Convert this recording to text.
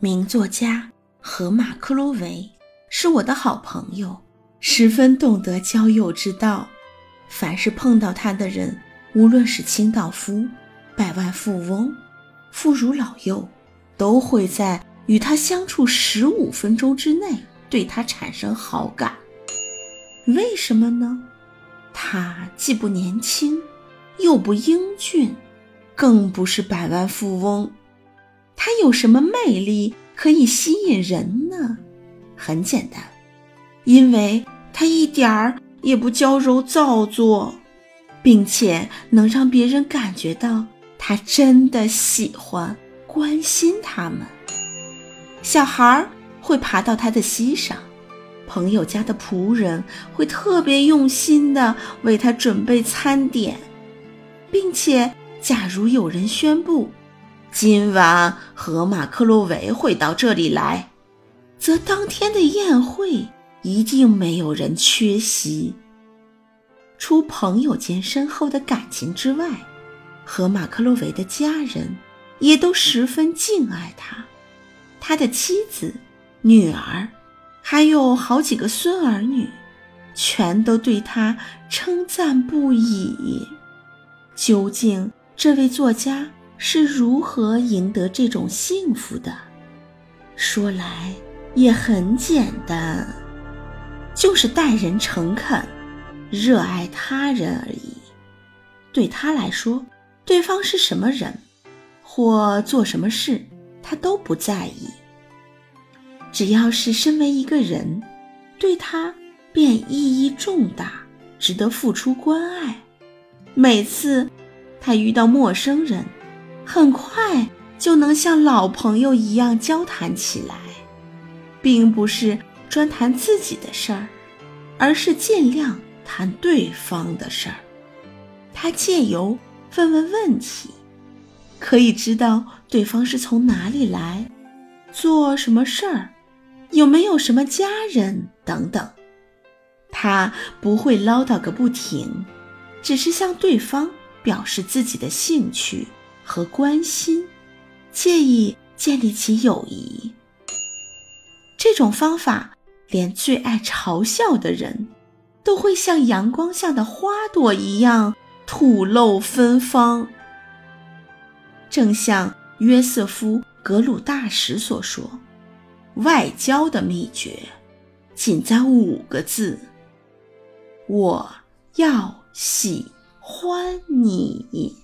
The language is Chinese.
名作家荷马·克洛维是我的好朋友，十分懂得交友之道。凡是碰到他的人，无论是清道夫、百万富翁、妇孺老幼，都会在与他相处十五分钟之内对他产生好感。为什么呢？他既不年轻，又不英俊，更不是百万富翁。他有什么魅力可以吸引人呢？很简单，因为他一点儿也不娇柔造作，并且能让别人感觉到他真的喜欢、关心他们。小孩会爬到他的膝上，朋友家的仆人会特别用心地为他准备餐点，并且，假如有人宣布。今晚河马克洛维会到这里来，则当天的宴会一定没有人缺席。除朋友间深厚的感情之外，河马克洛维的家人也都十分敬爱他。他的妻子、女儿，还有好几个孙儿女，全都对他称赞不已。究竟这位作家？是如何赢得这种幸福的？说来也很简单，就是待人诚恳，热爱他人而已。对他来说，对方是什么人，或做什么事，他都不在意。只要是身为一个人，对他便意义重大，值得付出关爱。每次他遇到陌生人，很快就能像老朋友一样交谈起来，并不是专谈自己的事儿，而是尽量谈对方的事儿。他借由问问问题，可以知道对方是从哪里来，做什么事儿，有没有什么家人等等。他不会唠叨个不停，只是向对方表示自己的兴趣。和关心，借以建立起友谊。这种方法，连最爱嘲笑的人，都会像阳光下的花朵一样吐露芬芳。正像约瑟夫·格鲁大使所说：“外交的秘诀，仅在五个字：我要喜欢你。”